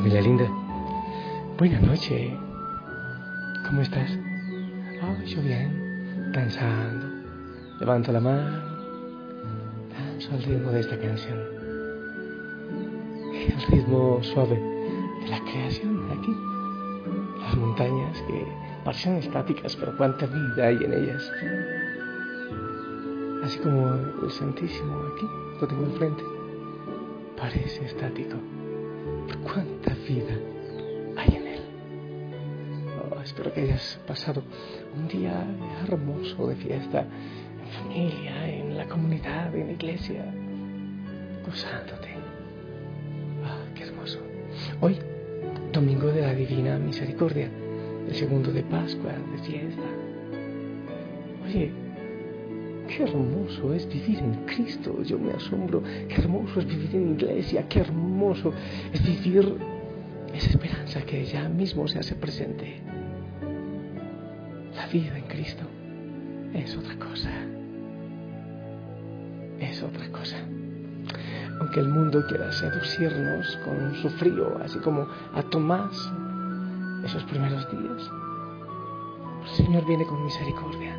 Familia linda, buenas noches. ¿Cómo estás? Oh, yo bien, danzando. Levanto la mano, danzo al ritmo de esta canción. El ritmo suave de la creación de aquí. Las montañas que parecen estáticas, pero cuánta vida hay en ellas. Así como el Santísimo aquí, lo tengo enfrente, parece estático cuánta vida hay en él. Oh, espero que hayas pasado un día hermoso de fiesta en familia, en la comunidad, en la iglesia, gozándote. Ah, qué hermoso. Hoy, domingo de la Divina Misericordia, el segundo de Pascua, de fiesta. Oye, Qué hermoso es vivir en Cristo, yo me asombro. Qué hermoso es vivir en iglesia, qué hermoso es vivir esa esperanza que ya mismo se hace presente. La vida en Cristo es otra cosa. Es otra cosa. Aunque el mundo quiera seducirnos con su frío, así como a Tomás esos primeros días, el Señor viene con misericordia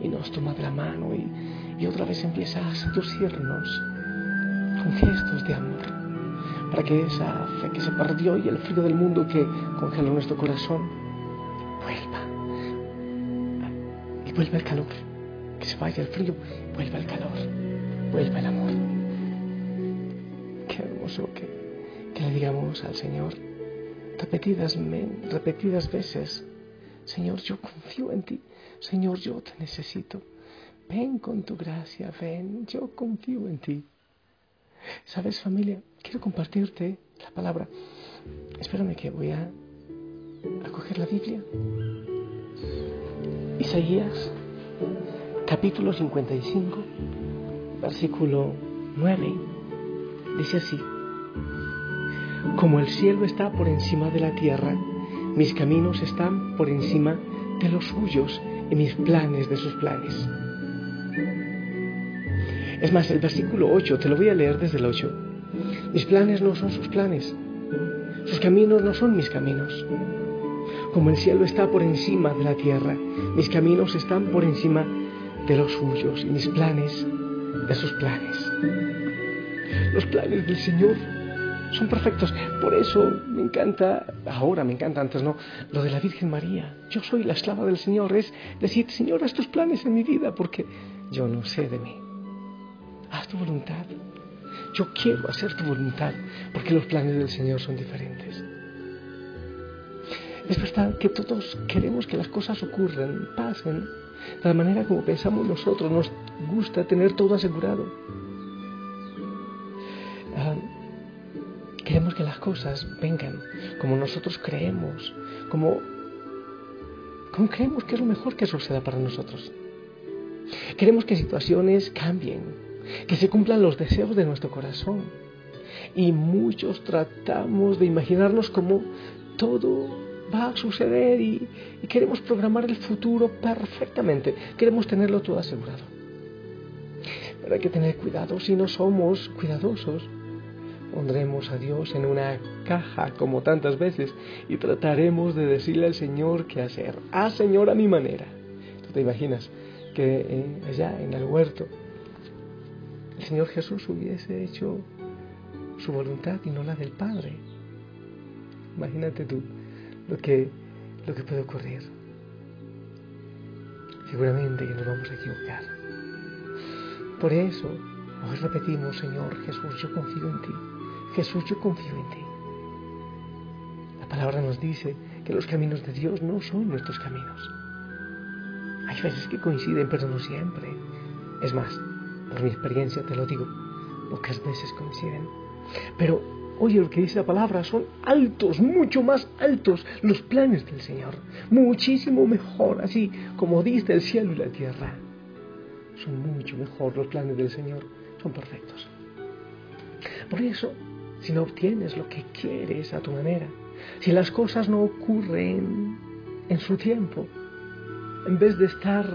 y nos toma de la mano y, y otra vez empieza a seducirnos con gestos de amor para que esa fe que se perdió y el frío del mundo que congela nuestro corazón vuelva y vuelva el calor que se vaya el frío vuelva el calor vuelva el amor. Qué hermoso que, que le digamos al Señor repetidas, repetidas veces Señor yo confío en ti Señor, yo te necesito. Ven con tu gracia, ven, yo confío en ti. ¿Sabes, familia? Quiero compartirte la palabra. Espérame que voy a, a coger la Biblia. Isaías, capítulo 55, versículo 9, dice así. Como el cielo está por encima de la tierra, mis caminos están por encima de los suyos y mis planes de sus planes. Es más, el versículo 8, te lo voy a leer desde el 8. Mis planes no son sus planes, sus caminos no son mis caminos. Como el cielo está por encima de la tierra, mis caminos están por encima de los suyos y mis planes de sus planes. Los planes del Señor son perfectos. Por eso me encanta, ahora me encanta, antes no, lo de la Virgen María. Yo soy la esclava del Señor, es decir, Señor, haz tus planes en mi vida porque yo no sé de mí. Haz tu voluntad. Yo quiero hacer tu voluntad porque los planes del Señor son diferentes. Es verdad que todos queremos que las cosas ocurran, pasen, de la manera como pensamos nosotros. Nos gusta tener todo asegurado. Ah, Queremos que las cosas vengan como nosotros creemos, como, como creemos que es lo mejor que suceda para nosotros. Queremos que situaciones cambien, que se cumplan los deseos de nuestro corazón. Y muchos tratamos de imaginarnos cómo todo va a suceder y, queremos programar el futuro perfectamente. Queremos tenerlo todo asegurado. Pero hay que tener cuidado si no somos cuidadosos pondremos a Dios en una caja como tantas veces y trataremos de decirle al Señor qué hacer. Ah, Señor, a mi manera. ¿Tú te imaginas que eh, allá en el huerto el Señor Jesús hubiese hecho su voluntad y no la del Padre? Imagínate tú lo que, lo que puede ocurrir. seguramente que nos vamos a equivocar. Por eso, hoy repetimos, Señor Jesús, yo confío en ti. Jesús, yo confío en ti. La palabra nos dice que los caminos de Dios no son nuestros caminos. Hay veces que coinciden, pero no siempre. Es más, por mi experiencia te lo digo, pocas veces coinciden. Pero oye lo que dice la palabra, son altos, mucho más altos los planes del Señor. Muchísimo mejor, así como dice el cielo y la tierra. Son mucho mejor los planes del Señor, son perfectos. Por eso, si no obtienes lo que quieres a tu manera, si las cosas no ocurren en su tiempo, en vez de estar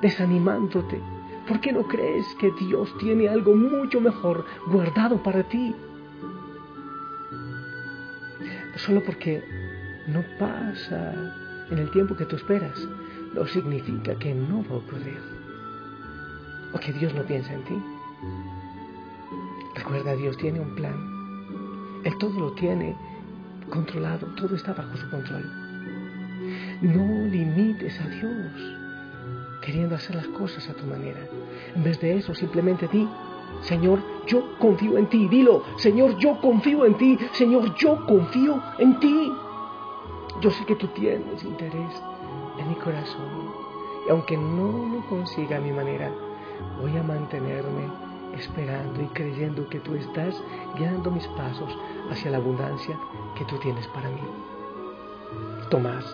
desanimándote, ¿por qué no crees que Dios tiene algo mucho mejor guardado para ti? Solo porque no pasa en el tiempo que tú esperas, no significa que no va a ocurrir. O que Dios no piensa en ti. Recuerda, Dios tiene un plan. Él todo lo tiene controlado, todo está bajo su control. No limites a Dios queriendo hacer las cosas a tu manera. En vez de eso, simplemente di, Señor, yo confío en ti. Dilo, Señor, yo confío en ti. Señor, yo confío en ti. Yo sé que tú tienes interés en mi corazón. Y aunque no lo consiga a mi manera, voy a mantenerme esperando y creyendo que tú estás guiando mis pasos hacia la abundancia que tú tienes para mí. Tomás,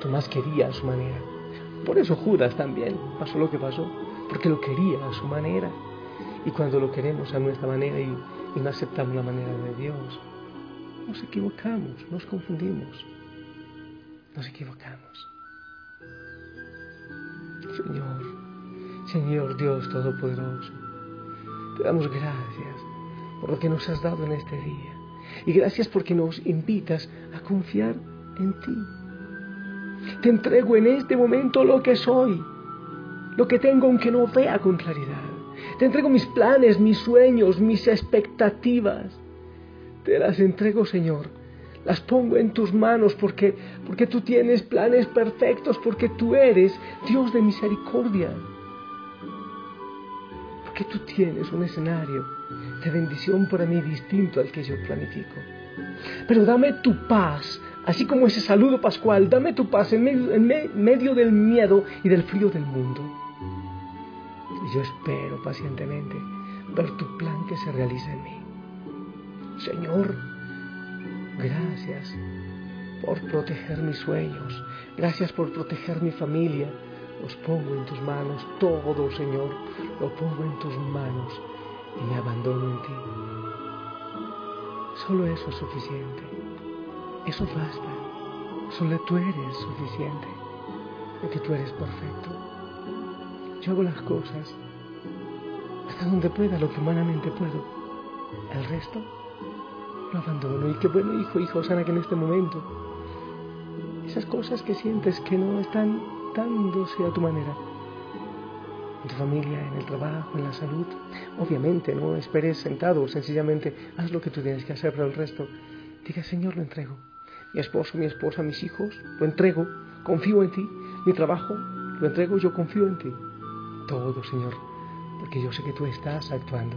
Tomás quería a su manera. Por eso Judas también pasó lo que pasó, porque lo quería a su manera. Y cuando lo queremos a nuestra manera y, no aceptamos la manera de Dios, nos equivocamos, nos confundimos, nos equivocamos. Señor, Señor Dios Todopoderoso, te damos gracias por lo que nos has dado en este día. Y gracias porque nos invitas a confiar en ti. Te entrego en este momento lo que soy, lo que tengo aunque no vea con claridad. Te entrego mis planes, mis sueños, mis expectativas. Te las entrego, Señor. Las pongo en tus manos porque, porque tú tienes planes perfectos, porque tú eres Dios de misericordia. Porque tú tienes un escenario de bendición para mí distinto al que yo planifico. Pero dame tu paz, así como ese saludo pascual, dame tu paz en medio, del miedo y del frío del mundo. Y yo espero pacientemente ver tu plan que se realiza en mí. Señor, gracias por proteger mis sueños, gracias por proteger mi familia. Los pongo en tus manos, todo Señor, lo pongo en tus manos y me abandono en ti. Solo eso es suficiente. Eso basta. Solo tú eres suficiente. Porque tú eres perfecto. Yo hago las cosas hasta donde pueda, lo que humanamente puedo. El resto lo abandono. Y qué bueno, hijo, hijo, sana que en este momento esas cosas que sientes que no están dándose a tu manera, en tu familia, en el trabajo, en la salud. Obviamente, no esperes sentado, sencillamente haz lo que tú tienes que hacer, pero el resto, diga, Señor, lo entrego. Mi esposo, mi esposa, mis hijos, lo entrego, confío en ti. Mi trabajo, lo entrego, yo confío en ti. Todo, Señor, porque yo sé que tú estás actuando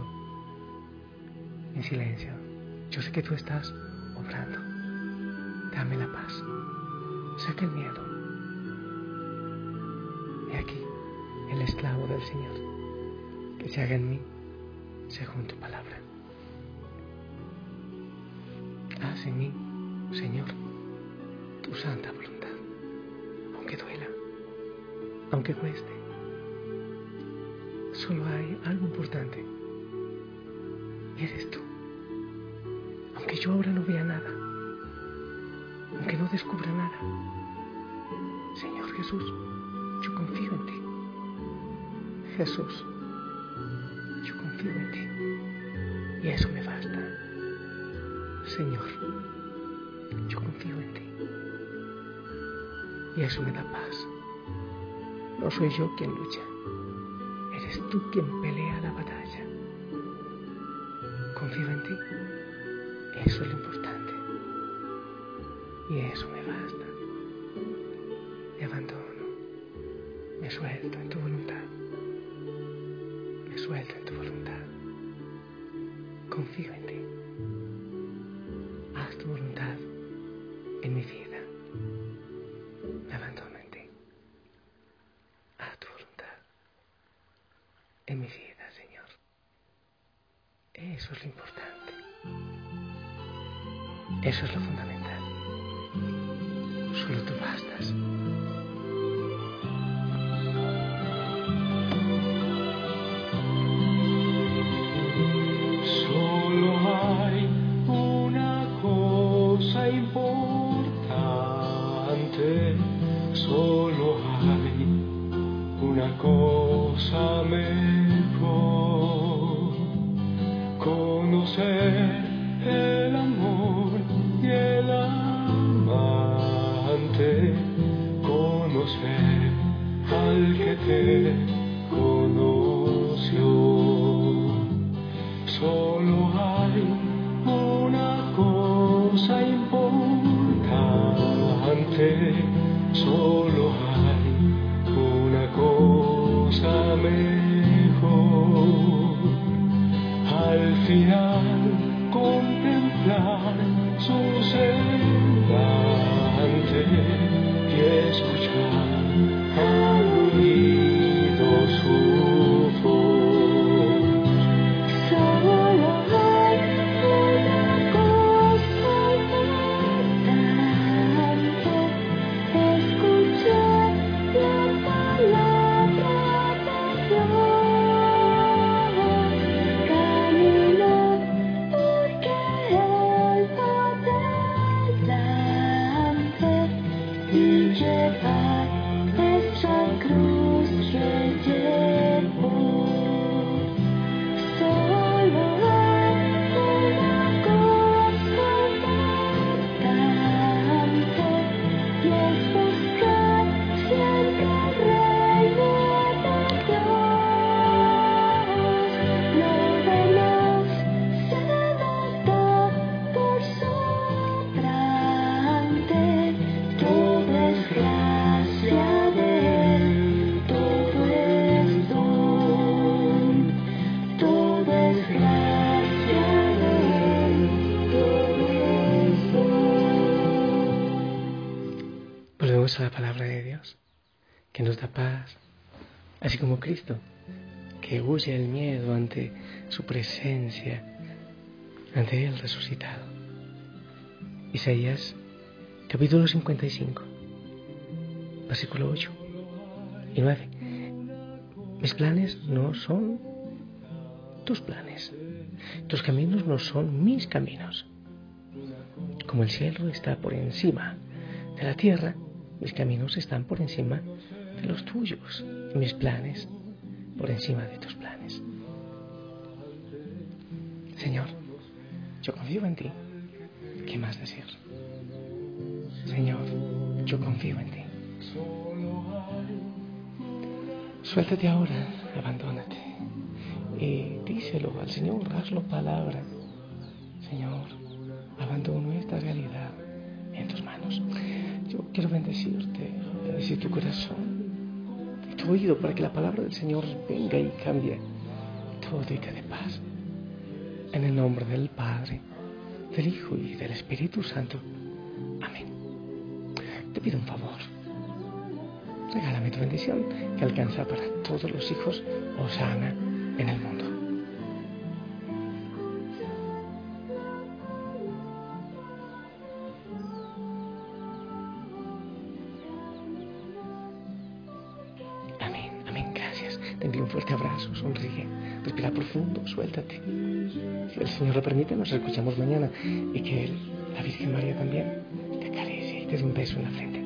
en silencio. Yo sé que tú estás obrando. Dame la paz. Saca el miedo. Y aquí el esclavo del Señor, que se haga en mí según tu palabra. Haz en mí, Señor, tu santa voluntad, aunque duela, aunque cueste. Solo hay algo importante, y eres tú. Aunque yo ahora no vea nada, aunque no descubra nada, Señor Jesús, confío en ti. Jesús, yo confío en ti. Y eso me basta. Señor, yo confío en ti. Y eso me da paz. No soy yo quien lucha. Eres tú quien pelea la batalla. Confío en ti. Eso es lo importante. Y eso me basta. Me suelto en tu voluntad. Me suelto en tu voluntad. Confío en ti. Haz tu voluntad en mi vida. Me abandono en ti. Haz tu voluntad en mi vida, Señor. Eso es lo importante. Eso es lo fundamental. Como Cristo, que huye el miedo ante su presencia, ante Él resucitado. Isaías, capítulo 55, versículo 8 y 9. Mis planes no son tus planes, tus caminos no son mis caminos. Como el cielo está por encima de la tierra, mis caminos están por encima de los tuyos, mis planes por encima de tus planes. Señor, yo confío en ti. ¿Qué más decir? Señor, yo confío en ti. Suéltate ahora, abandónate y díselo al Señor, hazlo palabra. Señor, abandono esta realidad en tus manos. Yo quiero bendecirte, bendecir tu corazón tu oído para que la palabra del Señor venga y cambie todo y te dé paz. En el nombre del Padre, del Hijo y del Espíritu Santo. Amén. Te pido un favor. Regálame tu bendición que alcanza para todos los hijos Osana en el mundo. Sonríe, respira profundo, suéltate. Si el Señor lo permite, nos escuchamos mañana y que la Virgen María también, te acaricie y te dé un beso en la frente.